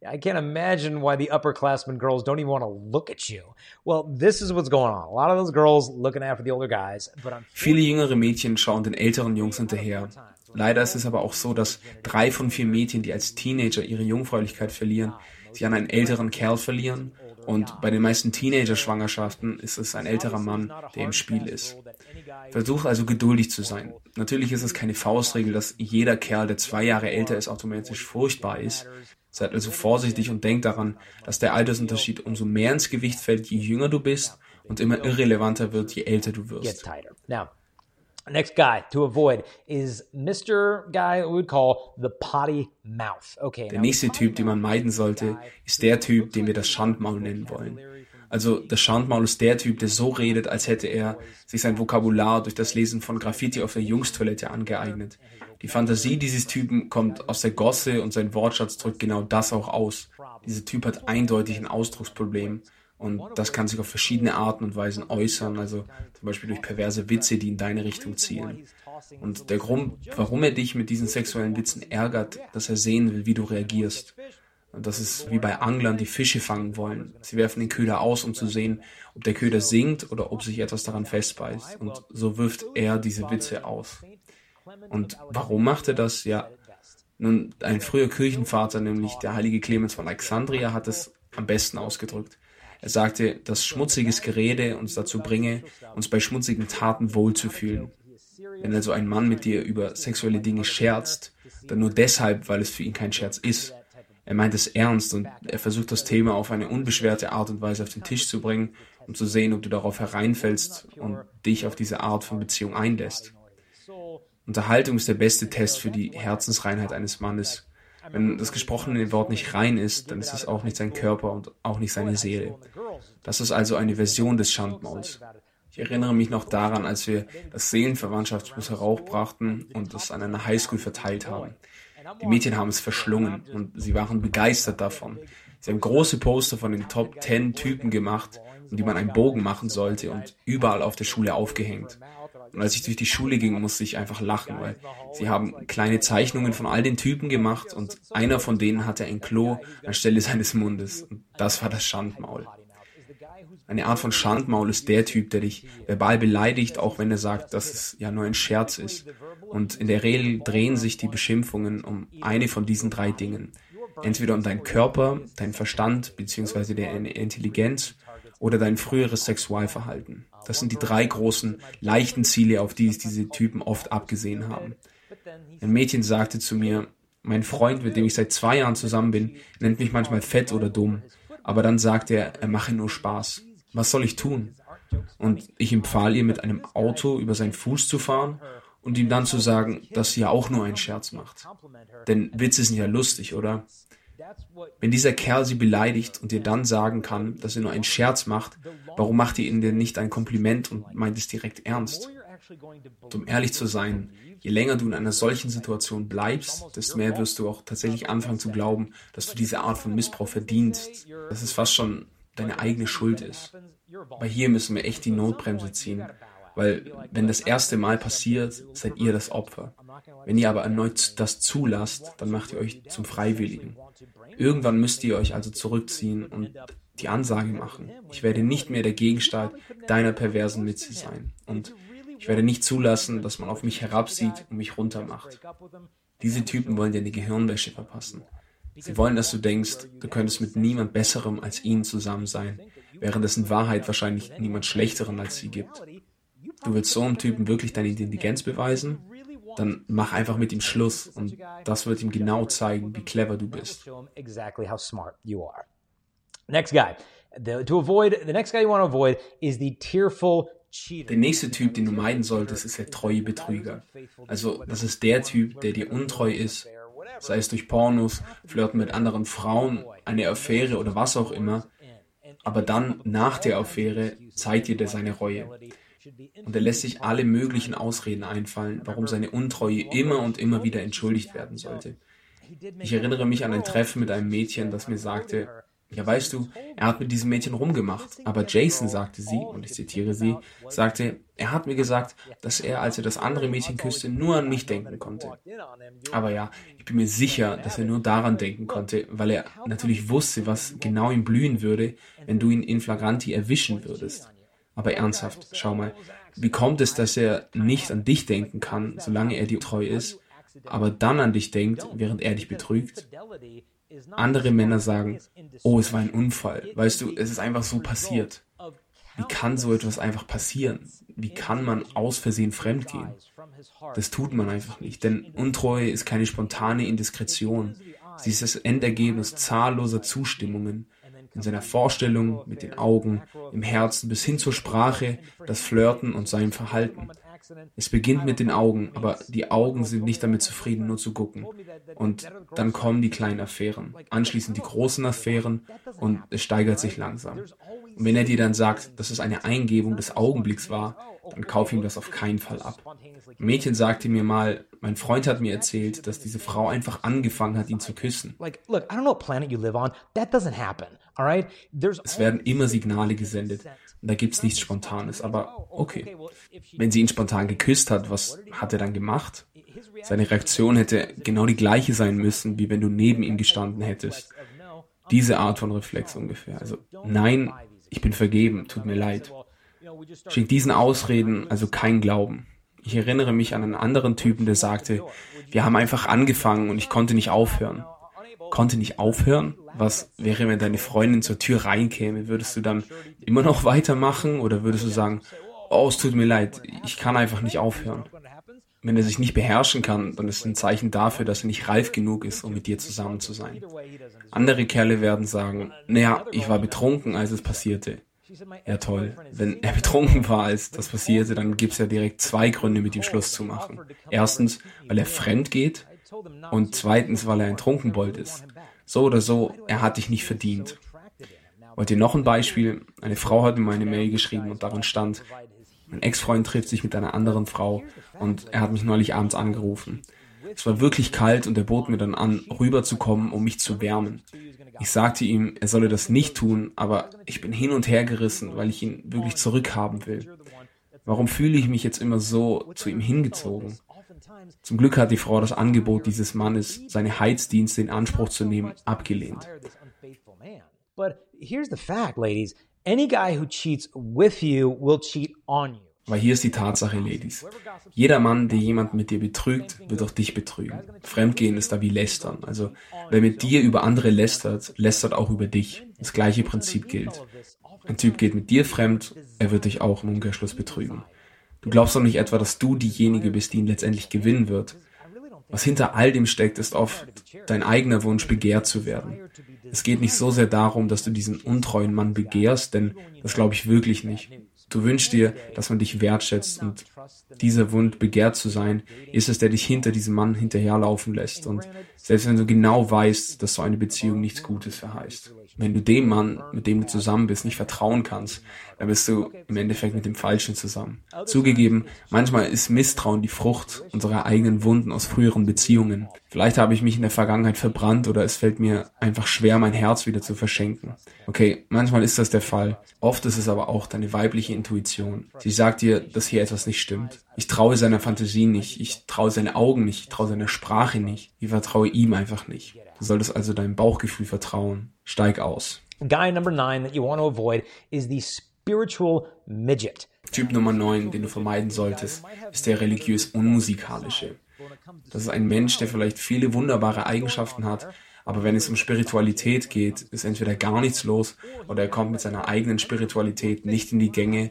I can't imagine why the upperclassmen girls don't even want to look at you. Well, this is what's going on. A lot of those girls looking after the older guys, but Viele jüngere Mädchen schauen den älteren Jungs hinterher. Leider ist es aber auch so, dass drei von vier Mädchen, die als Teenager ihre Jungfräulichkeit verlieren, sich an einen älteren Kerl verlieren. Und bei den meisten Teenager-Schwangerschaften ist es ein älterer Mann, der im Spiel ist. Versuch also geduldig zu sein. Natürlich ist es keine Faustregel, dass jeder Kerl, der zwei Jahre älter ist, automatisch furchtbar ist. Seid also vorsichtig und denkt daran, dass der Altersunterschied umso mehr ins Gewicht fällt, je jünger du bist und immer irrelevanter wird, je älter du wirst. Next guy to avoid is Mr. Guy we would call the potty mouth. Okay. Der nächste Typ, den man meiden sollte, ist der Typ, den wir das Schandmaul nennen wollen. Also das Schandmaul ist der Typ, der so redet, als hätte er sich sein Vokabular durch das Lesen von Graffiti auf der Jungstoilette angeeignet. Die Fantasie dieses Typen kommt aus der Gosse und sein Wortschatz drückt genau das auch aus. Dieser Typ hat eindeutig ein Ausdrucksproblem und das kann sich auf verschiedene Arten und Weisen äußern, also zum Beispiel durch perverse Witze, die in deine Richtung zielen. Und der Grund, warum er dich mit diesen sexuellen Witzen ärgert, dass er sehen will, wie du reagierst. Und das ist wie bei Anglern, die Fische fangen wollen. Sie werfen den Köder aus, um zu sehen, ob der Köder sinkt oder ob sich etwas daran festbeißt. Und so wirft er diese Witze aus. Und warum macht er das? Ja, nun, ein früher Kirchenvater, nämlich der heilige Clemens von Alexandria, hat es am besten ausgedrückt. Er sagte, dass schmutziges Gerede uns dazu bringe, uns bei schmutzigen Taten wohlzufühlen. Wenn also ein Mann mit dir über sexuelle Dinge scherzt, dann nur deshalb, weil es für ihn kein Scherz ist. Er meint es ernst und er versucht das Thema auf eine unbeschwerte Art und Weise auf den Tisch zu bringen, um zu sehen, ob du darauf hereinfällst und dich auf diese Art von Beziehung einlässt. Unterhaltung ist der beste Test für die Herzensreinheit eines Mannes. Wenn das gesprochene Wort nicht rein ist, dann ist es auch nicht sein Körper und auch nicht seine Seele. Das ist also eine Version des Schandmauls. Ich erinnere mich noch daran, als wir das Seelenverwandtschaftsbuch heraufbrachten und es an einer Highschool verteilt haben. Die Mädchen haben es verschlungen und sie waren begeistert davon. Sie haben große Poster von den Top 10 Typen gemacht, um die man einen Bogen machen sollte und überall auf der Schule aufgehängt. Und als ich durch die Schule ging, musste ich einfach lachen, weil sie haben kleine Zeichnungen von all den Typen gemacht und einer von denen hatte ein Klo anstelle seines Mundes. Und das war das Schandmaul. Eine Art von Schandmaul ist der Typ, der dich verbal beleidigt, auch wenn er sagt, dass es ja nur ein Scherz ist. Und in der Regel drehen sich die Beschimpfungen um eine von diesen drei Dingen. Entweder um deinen Körper, deinen Verstand bzw. deine Intelligenz oder dein früheres Sexualverhalten. Das sind die drei großen, leichten Ziele, auf die es diese Typen oft abgesehen haben. Ein Mädchen sagte zu mir, mein Freund, mit dem ich seit zwei Jahren zusammen bin, nennt mich manchmal fett oder dumm, aber dann sagt er, er mache nur Spaß. Was soll ich tun? Und ich empfahl ihr, mit einem Auto über seinen Fuß zu fahren und ihm dann zu sagen, dass sie ja auch nur einen Scherz macht. Denn Witze sind ja lustig, oder? Wenn dieser Kerl sie beleidigt und dir dann sagen kann, dass er nur einen Scherz macht, warum macht ihr ihm denn nicht ein Kompliment und meint es direkt ernst? Und um ehrlich zu sein, je länger du in einer solchen Situation bleibst, desto mehr wirst du auch tatsächlich anfangen zu glauben, dass du diese Art von Missbrauch verdienst, dass es fast schon deine eigene Schuld ist. Aber hier müssen wir echt die Notbremse ziehen, weil wenn das erste Mal passiert, seid ihr das Opfer. Wenn ihr aber erneut das zulasst, dann macht ihr euch zum Freiwilligen. Irgendwann müsst ihr euch also zurückziehen und die Ansage machen. Ich werde nicht mehr der Gegenstand deiner perversen Witze sein. Und ich werde nicht zulassen, dass man auf mich herabsieht und mich runtermacht. Diese Typen wollen dir eine Gehirnwäsche verpassen. Sie wollen, dass du denkst, du könntest mit niemand Besserem als ihnen zusammen sein, während es in Wahrheit wahrscheinlich niemand Schlechteren als sie gibt. Du willst so einem Typen wirklich deine Intelligenz beweisen? dann mach einfach mit ihm Schluss und das wird ihm genau zeigen, wie clever du bist. Next guy. The, to avoid the next guy you want to avoid is the tearful Der nächste Typ, den du meiden solltest, ist der treue Betrüger. Also das ist der Typ, der dir untreu ist, sei es durch Pornos, Flirten mit anderen Frauen, eine Affäre oder was auch immer, aber dann nach der Affäre zeigt dir der seine Reue. Und er lässt sich alle möglichen Ausreden einfallen, warum seine Untreue immer und immer wieder entschuldigt werden sollte. Ich erinnere mich an ein Treffen mit einem Mädchen, das mir sagte, ja, weißt du, er hat mit diesem Mädchen rumgemacht. Aber Jason, sagte sie, und ich zitiere sie, sagte, er hat mir gesagt, dass er, als er das andere Mädchen küsste, nur an mich denken konnte. Aber ja, ich bin mir sicher, dass er nur daran denken konnte, weil er natürlich wusste, was genau ihm blühen würde, wenn du ihn in flagranti erwischen würdest. Aber ernsthaft, schau mal, wie kommt es, dass er nicht an dich denken kann, solange er dir treu ist, aber dann an dich denkt, während er dich betrügt? Andere Männer sagen, oh, es war ein Unfall. Weißt du, es ist einfach so passiert. Wie kann so etwas einfach passieren? Wie kann man aus Versehen fremdgehen? Das tut man einfach nicht, denn Untreue ist keine spontane Indiskretion. Sie ist das Endergebnis zahlloser Zustimmungen in seiner Vorstellung, mit den Augen, im Herzen bis hin zur Sprache, das Flirten und seinem Verhalten. Es beginnt mit den Augen, aber die Augen sind nicht damit zufrieden, nur zu gucken. Und dann kommen die kleinen Affären, anschließend die großen Affären und es steigert sich langsam. Und wenn er dir dann sagt, dass es eine Eingebung des Augenblicks war, dann kauf ihm das auf keinen Fall ab. Ein Mädchen sagte mir mal, mein Freund hat mir erzählt, dass diese Frau einfach angefangen hat, ihn zu küssen. Es werden immer Signale gesendet. Und da gibt es nichts Spontanes, aber okay. Wenn sie ihn spontan geküsst hat, was hat er dann gemacht? Seine Reaktion hätte genau die gleiche sein müssen, wie wenn du neben ihm gestanden hättest. Diese Art von Reflex ungefähr. Also, nein, ich bin vergeben, tut mir leid. Schenkt diesen Ausreden also kein Glauben. Ich erinnere mich an einen anderen Typen, der sagte, wir haben einfach angefangen und ich konnte nicht aufhören. Konnte nicht aufhören? Was wäre, wenn deine Freundin zur Tür reinkäme? Würdest du dann immer noch weitermachen oder würdest du sagen, oh, es tut mir leid, ich kann einfach nicht aufhören? Wenn er sich nicht beherrschen kann, dann ist es ein Zeichen dafür, dass er nicht reif genug ist, um mit dir zusammen zu sein. Andere Kerle werden sagen, naja, ich war betrunken, als es passierte. Ja, toll. Wenn er betrunken war, als das passierte, dann gibt es ja direkt zwei Gründe, mit ihm Schluss zu machen. Erstens, weil er fremd geht und zweitens, weil er ein Trunkenbold ist. So oder so, er hat dich nicht verdient. Wollt ihr noch ein Beispiel? Eine Frau hat mir meine Mail geschrieben und darin stand, mein Ex-Freund trifft sich mit einer anderen Frau und er hat mich neulich abends angerufen. Es war wirklich kalt und er bot mir dann an, rüberzukommen, um mich zu wärmen. Ich sagte ihm, er solle das nicht tun, aber ich bin hin und her gerissen, weil ich ihn wirklich zurückhaben will. Warum fühle ich mich jetzt immer so zu ihm hingezogen? Zum Glück hat die Frau das Angebot dieses Mannes, seine Heizdienste in Anspruch zu nehmen, abgelehnt. But here's the fact, ladies. Any guy who cheats with you will cheat on you. Weil hier ist die Tatsache, Ladies. Jeder Mann, der jemand mit dir betrügt, wird auch dich betrügen. Fremdgehen ist da wie Lästern. Also, wer mit dir über andere lästert, lästert auch über dich. Das gleiche Prinzip gilt. Ein Typ geht mit dir fremd, er wird dich auch im Umkehrschluss betrügen. Du glaubst doch nicht etwa, dass du diejenige bist, die ihn letztendlich gewinnen wird. Was hinter all dem steckt, ist oft dein eigener Wunsch, begehrt zu werden. Es geht nicht so sehr darum, dass du diesen untreuen Mann begehrst, denn das glaube ich wirklich nicht. Du wünschst dir, dass man dich wertschätzt und dieser Wunsch, begehrt zu sein, ist es, der dich hinter diesem Mann hinterherlaufen lässt. Und selbst wenn du genau weißt, dass so eine Beziehung nichts Gutes verheißt. Wenn du dem Mann, mit dem du zusammen bist, nicht vertrauen kannst, dann bist du im Endeffekt mit dem Falschen zusammen. Zugegeben, manchmal ist Misstrauen die Frucht unserer eigenen Wunden aus früheren Beziehungen. Vielleicht habe ich mich in der Vergangenheit verbrannt oder es fällt mir einfach schwer, mein Herz wieder zu verschenken. Okay, manchmal ist das der Fall. Oft ist es aber auch deine weibliche Intuition. Sie sagt dir, dass hier etwas nicht stimmt. Ich traue seiner Fantasie nicht, ich traue seine Augen nicht, ich traue seiner Sprache nicht, ich vertraue ihm einfach nicht. Du solltest also deinem Bauchgefühl vertrauen. Steig aus. Guy number nine that you want to avoid is the spiritual midget. Typ Nummer 9, den du vermeiden solltest, ist der religiös unmusikalische. Das ist ein Mensch, der vielleicht viele wunderbare Eigenschaften hat, aber wenn es um Spiritualität geht, ist entweder gar nichts los oder er kommt mit seiner eigenen Spiritualität nicht in die Gänge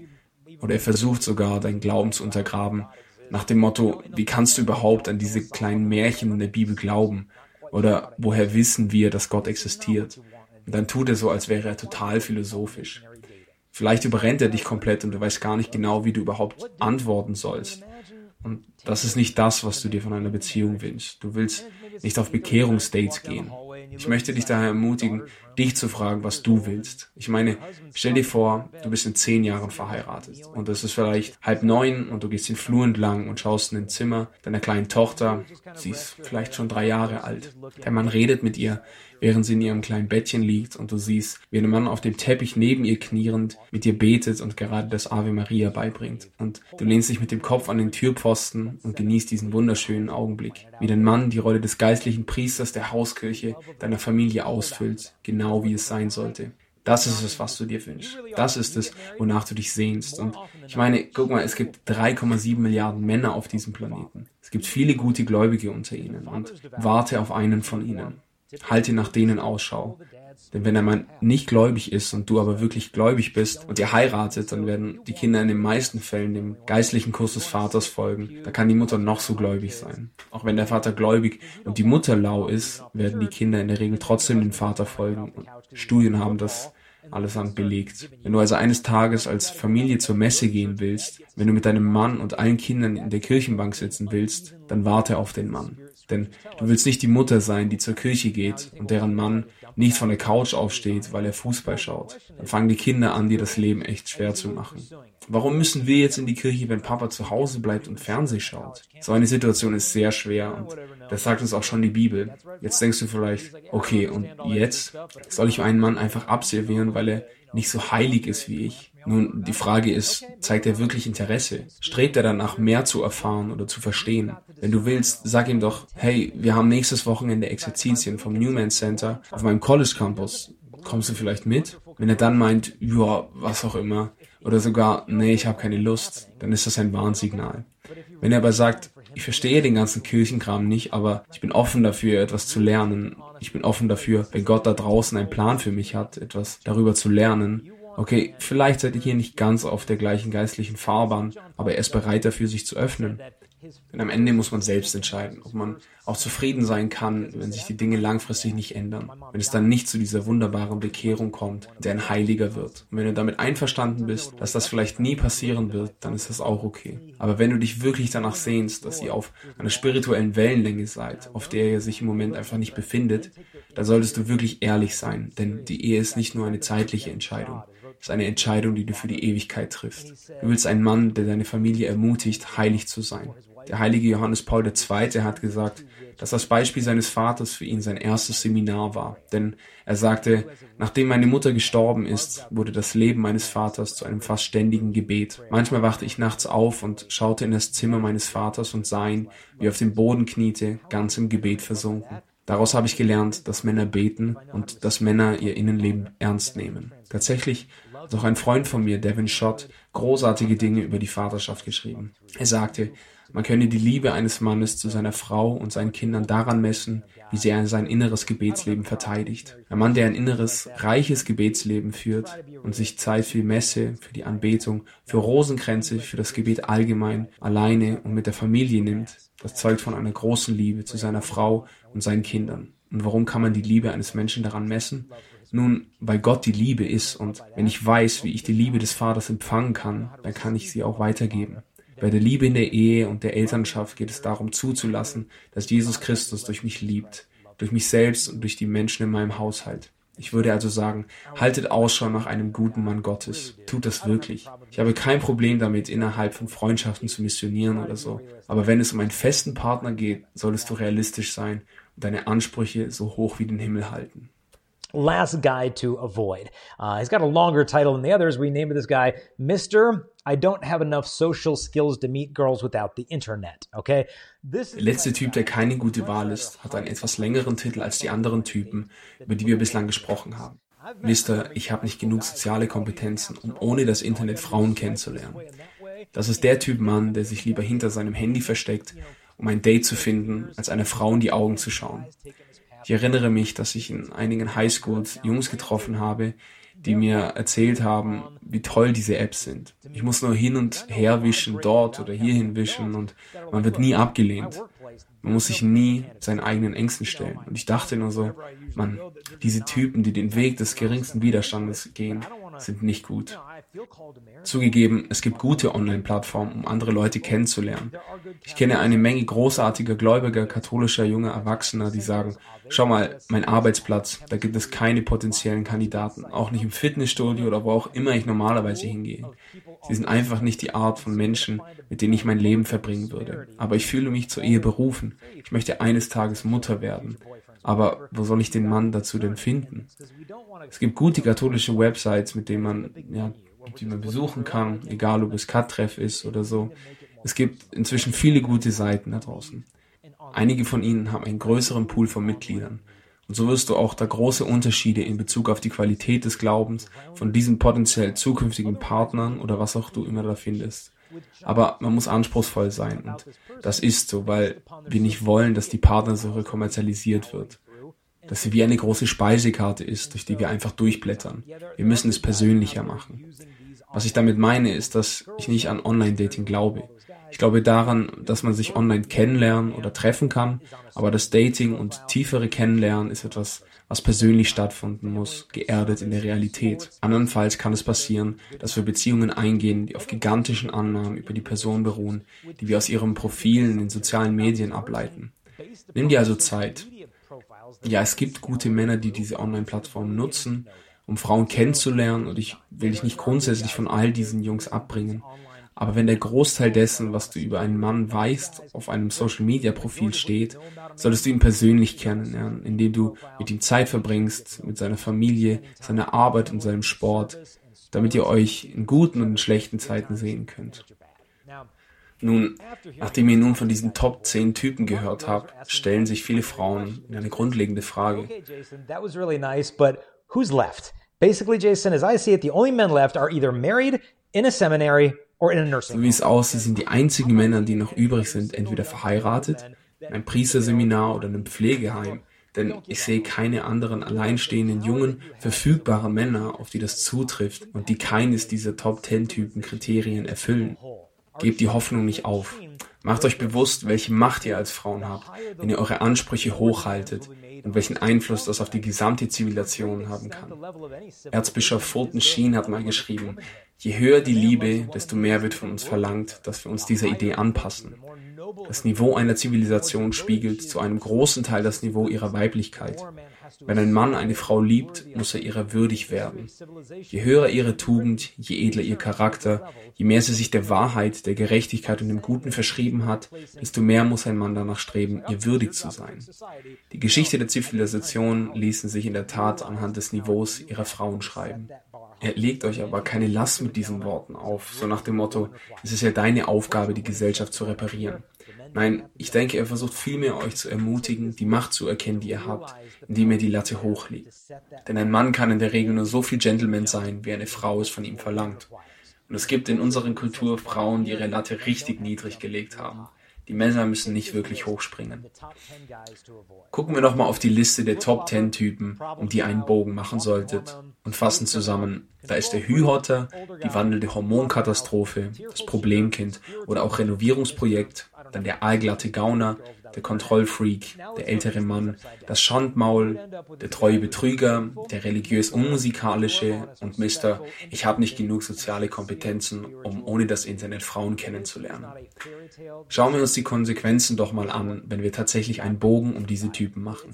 oder er versucht sogar, deinen Glauben zu untergraben. Nach dem Motto, wie kannst du überhaupt an diese kleinen Märchen in der Bibel glauben? Oder woher wissen wir, dass Gott existiert? Und dann tut er so, als wäre er total philosophisch. Vielleicht überrennt er dich komplett und du weißt gar nicht genau, wie du überhaupt antworten sollst. Und das ist nicht das, was du dir von einer Beziehung wünschst. Du willst nicht auf Bekehrungsdates gehen. Ich möchte dich daher ermutigen, dich zu fragen, was du willst. Ich meine, stell dir vor, du bist in zehn Jahren verheiratet und es ist vielleicht halb neun und du gehst den Flur entlang und schaust in ein Zimmer deiner kleinen Tochter. Sie ist vielleicht schon drei Jahre alt. Der Mann redet mit ihr während sie in ihrem kleinen Bettchen liegt und du siehst, wie ein Mann auf dem Teppich neben ihr knierend mit ihr betet und gerade das Ave Maria beibringt. Und du lehnst dich mit dem Kopf an den Türpfosten und genießt diesen wunderschönen Augenblick, wie dein Mann die Rolle des geistlichen Priesters der Hauskirche deiner Familie ausfüllt, genau wie es sein sollte. Das ist es, was du dir wünschst. Das ist es, wonach du dich sehnst. Und ich meine, guck mal, es gibt 3,7 Milliarden Männer auf diesem Planeten. Es gibt viele gute Gläubige unter ihnen und warte auf einen von ihnen. Halte nach denen Ausschau. Denn wenn Mann nicht gläubig ist und du aber wirklich gläubig bist und ihr heiratet, dann werden die Kinder in den meisten Fällen dem geistlichen Kurs des Vaters folgen. Da kann die Mutter noch so gläubig sein. Auch wenn der Vater gläubig und die Mutter lau ist, werden die Kinder in der Regel trotzdem dem Vater folgen. Und Studien haben das allesamt belegt. Wenn du also eines Tages als Familie zur Messe gehen willst, wenn du mit deinem Mann und allen Kindern in der Kirchenbank sitzen willst, dann warte auf den Mann. Denn du willst nicht die Mutter sein, die zur Kirche geht und deren Mann nicht von der Couch aufsteht, weil er Fußball schaut. Dann fangen die Kinder an, dir das Leben echt schwer zu machen. Warum müssen wir jetzt in die Kirche, wenn Papa zu Hause bleibt und Fernseh schaut? So eine Situation ist sehr schwer und das sagt uns auch schon die Bibel. Jetzt denkst du vielleicht, okay, und jetzt soll ich einen Mann einfach abservieren, weil er nicht so heilig ist wie ich? Nun, die Frage ist, zeigt er wirklich Interesse? Strebt er danach, mehr zu erfahren oder zu verstehen? Wenn du willst, sag ihm doch, hey, wir haben nächstes Wochenende Exerzitien vom Newman Center auf meinem College Campus. Kommst du vielleicht mit? Wenn er dann meint, ja, was auch immer, oder sogar, nee, ich habe keine Lust, dann ist das ein Warnsignal. Wenn er aber sagt, ich verstehe den ganzen Kirchenkram nicht, aber ich bin offen dafür, etwas zu lernen. Ich bin offen dafür, wenn Gott da draußen einen Plan für mich hat, etwas darüber zu lernen, Okay, vielleicht seid ihr hier nicht ganz auf der gleichen geistlichen Fahrbahn, aber er ist bereit dafür, sich zu öffnen. Denn am Ende muss man selbst entscheiden, ob man auch zufrieden sein kann, wenn sich die Dinge langfristig nicht ändern. Wenn es dann nicht zu dieser wunderbaren Bekehrung kommt, der ein Heiliger wird. Und wenn du damit einverstanden bist, dass das vielleicht nie passieren wird, dann ist das auch okay. Aber wenn du dich wirklich danach sehnst, dass ihr auf einer spirituellen Wellenlänge seid, auf der ihr sich im Moment einfach nicht befindet, dann solltest du wirklich ehrlich sein, denn die Ehe ist nicht nur eine zeitliche Entscheidung ist eine Entscheidung, die du für die Ewigkeit triffst. Du willst einen Mann, der deine Familie ermutigt, heilig zu sein. Der heilige Johannes Paul II. hat gesagt, dass das Beispiel seines Vaters für ihn sein erstes Seminar war. Denn er sagte, nachdem meine Mutter gestorben ist, wurde das Leben meines Vaters zu einem fast ständigen Gebet. Manchmal wachte ich nachts auf und schaute in das Zimmer meines Vaters und sah ihn, wie er auf dem Boden kniete, ganz im Gebet versunken. Daraus habe ich gelernt, dass Männer beten und dass Männer ihr Innenleben ernst nehmen. Tatsächlich auch ein Freund von mir, Devin Schott, großartige Dinge über die Vaterschaft geschrieben. Er sagte, man könne die Liebe eines Mannes zu seiner Frau und seinen Kindern daran messen, wie sehr er sein inneres Gebetsleben verteidigt. Ein Mann, der ein inneres, reiches Gebetsleben führt und sich Zeit für die Messe, für die Anbetung, für Rosenkränze, für das Gebet allgemein, alleine und mit der Familie nimmt, das zeugt von einer großen Liebe zu seiner Frau und seinen Kindern. Und warum kann man die Liebe eines Menschen daran messen? Nun, weil Gott die Liebe ist und wenn ich weiß, wie ich die Liebe des Vaters empfangen kann, dann kann ich sie auch weitergeben. Bei der Liebe in der Ehe und der Elternschaft geht es darum zuzulassen, dass Jesus Christus durch mich liebt, durch mich selbst und durch die Menschen in meinem Haushalt. Ich würde also sagen, haltet Ausschau nach einem guten Mann Gottes. Tut das wirklich. Ich habe kein Problem damit, innerhalb von Freundschaften zu missionieren oder so. Aber wenn es um einen festen Partner geht, solltest du realistisch sein und deine Ansprüche so hoch wie den Himmel halten. Last guy to avoid. Uh, he's got a longer title than the others. We named this guy Mr. I don't have enough social skills to meet girls without the Internet. Okay? This der letzte Typ, der keine gute Wahl ist, hat einen etwas längeren Titel als die anderen Typen, über die wir bislang gesprochen haben. Mister, ich habe nicht genug soziale Kompetenzen, um ohne das Internet Frauen kennenzulernen. Das ist der Typ Mann, der sich lieber hinter seinem Handy versteckt, um ein Date zu finden, als einer Frau in die Augen zu schauen. Ich erinnere mich, dass ich in einigen Highschools Jungs getroffen habe, die mir erzählt haben, wie toll diese Apps sind. Ich muss nur hin und her wischen, dort oder hierhin wischen und man wird nie abgelehnt. Man muss sich nie seinen eigenen Ängsten stellen. Und ich dachte nur so, man, diese Typen, die den Weg des geringsten Widerstandes gehen, sind nicht gut. Zugegeben, es gibt gute Online-Plattformen, um andere Leute kennenzulernen. Ich kenne eine Menge großartiger, gläubiger, katholischer junger Erwachsener, die sagen, schau mal, mein Arbeitsplatz, da gibt es keine potenziellen Kandidaten, auch nicht im Fitnessstudio oder wo auch immer ich normalerweise hingehe. Sie sind einfach nicht die Art von Menschen, mit denen ich mein Leben verbringen würde. Aber ich fühle mich zur Ehe berufen. Ich möchte eines Tages Mutter werden. Aber wo soll ich den Mann dazu denn finden? Es gibt gute katholische Websites, mit denen man ja, die man besuchen kann, egal ob es Cut-Treff ist oder so. Es gibt inzwischen viele gute Seiten da draußen. Einige von ihnen haben einen größeren Pool von Mitgliedern. Und so wirst du auch da große Unterschiede in Bezug auf die Qualität des Glaubens von diesen potenziell zukünftigen Partnern oder was auch du immer da findest. Aber man muss anspruchsvoll sein und das ist so, weil wir nicht wollen, dass die Partnersuche kommerzialisiert wird. Dass sie wie eine große Speisekarte ist, durch die wir einfach durchblättern. Wir müssen es persönlicher machen. Was ich damit meine, ist, dass ich nicht an Online-Dating glaube. Ich glaube daran, dass man sich online kennenlernen oder treffen kann, aber das Dating und tiefere Kennenlernen ist etwas, was persönlich stattfinden muss, geerdet in der Realität. Andernfalls kann es passieren, dass wir Beziehungen eingehen, die auf gigantischen Annahmen über die Person beruhen, die wir aus ihren Profilen in den sozialen Medien ableiten. Nimm dir also Zeit. Ja, es gibt gute Männer, die diese Online-Plattformen nutzen, um Frauen kennenzulernen und ich will dich nicht grundsätzlich von all diesen Jungs abbringen. Aber wenn der Großteil dessen, was du über einen Mann weißt, auf einem Social-Media-Profil steht, solltest du ihn persönlich kennenlernen, indem du mit ihm Zeit verbringst, mit seiner Familie, seiner Arbeit und seinem Sport, damit ihr euch in guten und in schlechten Zeiten sehen könnt. Nun, nachdem ihr nun von diesen Top 10 Typen gehört habt, stellen sich viele Frauen eine grundlegende Frage. Who's left? Basically, Jason, as I see it, the only men left are either married, in a seminary, or in a nursing So wie es aussieht, sind die einzigen Männer, die noch übrig sind, entweder verheiratet, in einem Priesterseminar oder in einem Pflegeheim. Denn ich sehe keine anderen alleinstehenden, jungen, verfügbaren Männer, auf die das zutrifft und die keines dieser Top-10-Typen Kriterien erfüllen. Gebt die Hoffnung nicht auf. Macht euch bewusst, welche Macht ihr als Frauen habt, wenn ihr eure Ansprüche hochhaltet und welchen Einfluss das auf die gesamte Zivilisation haben kann. Erzbischof Fulton Sheen hat mal geschrieben, je höher die Liebe, desto mehr wird von uns verlangt, dass wir uns dieser Idee anpassen. Das Niveau einer Zivilisation spiegelt zu einem großen Teil das Niveau ihrer Weiblichkeit. Wenn ein Mann eine Frau liebt, muss er ihrer würdig werden. Je höher ihre Tugend, je edler ihr Charakter, je mehr sie sich der Wahrheit, der Gerechtigkeit und dem Guten verschrieben hat, desto mehr muss ein Mann danach streben, ihr würdig zu sein. Die Geschichte der Zivilisation ließen sich in der Tat anhand des Niveaus ihrer Frauen schreiben. Er legt euch aber keine Last mit diesen Worten auf, so nach dem Motto, es ist ja deine Aufgabe, die Gesellschaft zu reparieren. Nein, ich denke, er versucht vielmehr euch zu ermutigen, die Macht zu erkennen, die ihr habt, indem er die Latte hochlegt. Denn ein Mann kann in der Regel nur so viel Gentleman sein, wie eine Frau es von ihm verlangt. Und es gibt in unserer Kultur Frauen, die ihre Latte richtig niedrig gelegt haben. Die Männer müssen nicht wirklich hochspringen. Gucken wir noch mal auf die Liste der Top 10 Typen, um die einen Bogen machen solltet und fassen zusammen. Da ist der Hühotter, die wandelnde Hormonkatastrophe, das Problemkind oder auch Renovierungsprojekt, dann der aalglatte Gauner, der Kontrollfreak, der ältere Mann, das Schandmaul, der treue Betrüger, der religiös unmusikalische und Mr. Ich habe nicht genug soziale Kompetenzen, um ohne das Internet Frauen kennenzulernen. Schauen wir uns die Konsequenzen doch mal an, wenn wir tatsächlich einen Bogen um diese Typen machen.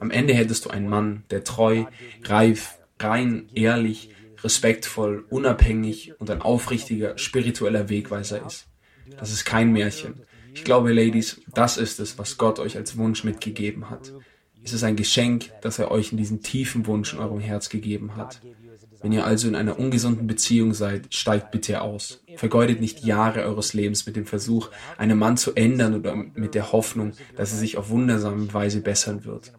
Am Ende hättest du einen Mann, der treu, reif, rein, ehrlich, respektvoll, unabhängig und ein aufrichtiger, spiritueller Wegweiser ist. Das ist kein Märchen. Ich glaube, Ladies, das ist es, was Gott euch als Wunsch mitgegeben hat. Es ist ein Geschenk, das er euch in diesen tiefen Wunsch in eurem Herz gegeben hat. Wenn ihr also in einer ungesunden Beziehung seid, steigt bitte aus. Vergeudet nicht Jahre eures Lebens mit dem Versuch, einen Mann zu ändern oder mit der Hoffnung, dass er sich auf wundersame Weise bessern wird.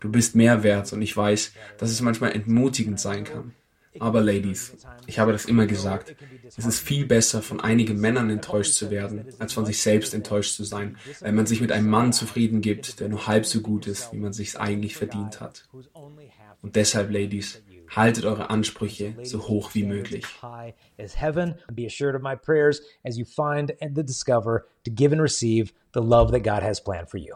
Du bist mehr wert und ich weiß, dass es manchmal entmutigend sein kann. Aber Ladies, ich habe das immer gesagt, es ist viel besser, von einigen Männern enttäuscht zu werden, als von sich selbst enttäuscht zu sein, weil man sich mit einem Mann zufrieden gibt, der nur halb so gut ist, wie man sich's eigentlich verdient hat. Und deshalb, Ladies, haltet eure Ansprüche so hoch wie möglich. Be assured of my prayers as you find and discover to give and receive the love that God has planned for you.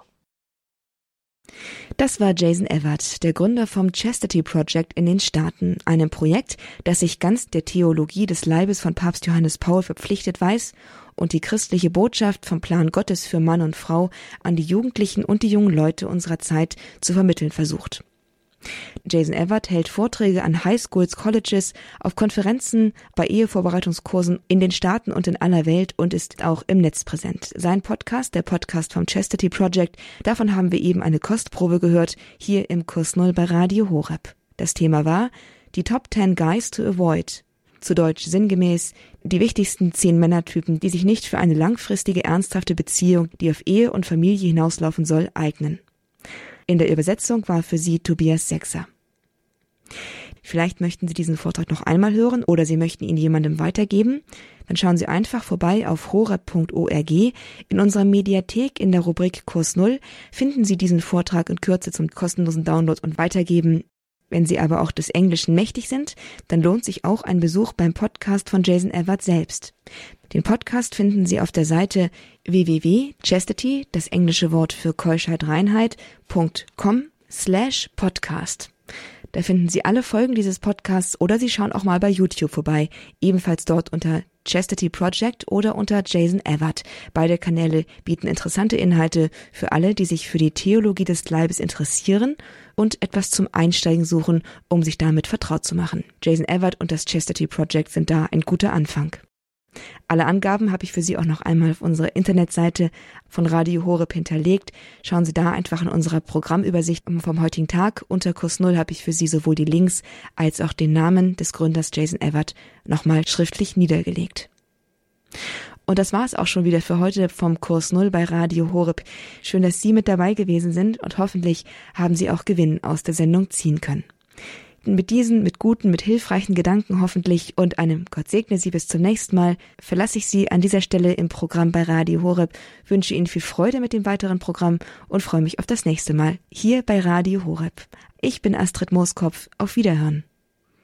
Das war Jason Everett, der Gründer vom Chastity Project in den Staaten, einem Projekt, das sich ganz der Theologie des Leibes von Papst Johannes Paul verpflichtet weiß und die christliche Botschaft vom Plan Gottes für Mann und Frau an die Jugendlichen und die jungen Leute unserer Zeit zu vermitteln versucht. Jason Everett hält Vorträge an Highschools, Colleges, auf Konferenzen, bei Ehevorbereitungskursen in den Staaten und in aller Welt und ist auch im Netz präsent. Sein Podcast, der Podcast vom Chastity Project, davon haben wir eben eine Kostprobe gehört, hier im Kurs Null bei Radio Horeb. Das Thema war die Top 10 Guys to Avoid. Zu Deutsch sinngemäß die wichtigsten zehn Männertypen, die sich nicht für eine langfristige ernsthafte Beziehung, die auf Ehe und Familie hinauslaufen soll, eignen. In der Übersetzung war für sie Tobias Sechser. Vielleicht möchten Sie diesen Vortrag noch einmal hören oder Sie möchten ihn jemandem weitergeben. Dann schauen Sie einfach vorbei auf horeb.org. In unserer Mediathek in der Rubrik Kurs Null finden Sie diesen Vortrag in Kürze zum kostenlosen Download und Weitergeben. Wenn Sie aber auch des Englischen mächtig sind, dann lohnt sich auch ein Besuch beim Podcast von Jason Everett selbst. Den Podcast finden Sie auf der Seite www.chastity, das englische Wort für Keuschheit Reinheit.com slash podcast. Da finden Sie alle Folgen dieses Podcasts oder Sie schauen auch mal bei YouTube vorbei, ebenfalls dort unter Chastity Project oder unter Jason Everett. Beide Kanäle bieten interessante Inhalte für alle, die sich für die Theologie des Leibes interessieren und etwas zum Einsteigen suchen, um sich damit vertraut zu machen. Jason Everett und das Chastity Project sind da ein guter Anfang. Alle Angaben habe ich für Sie auch noch einmal auf unserer Internetseite von Radio Horeb hinterlegt. Schauen Sie da einfach in unserer Programmübersicht vom heutigen Tag. Unter Kurs Null habe ich für Sie sowohl die Links als auch den Namen des Gründers Jason Everett nochmal schriftlich niedergelegt. Und das war es auch schon wieder für heute vom Kurs Null bei Radio Horeb. Schön, dass Sie mit dabei gewesen sind und hoffentlich haben Sie auch Gewinn aus der Sendung ziehen können mit diesen, mit guten, mit hilfreichen Gedanken hoffentlich und einem Gott segne Sie bis zum nächsten Mal, verlasse ich Sie an dieser Stelle im Programm bei Radio Horeb, wünsche Ihnen viel Freude mit dem weiteren Programm und freue mich auf das nächste Mal hier bei Radio Horeb. Ich bin Astrid Mooskopf. Auf Wiederhören.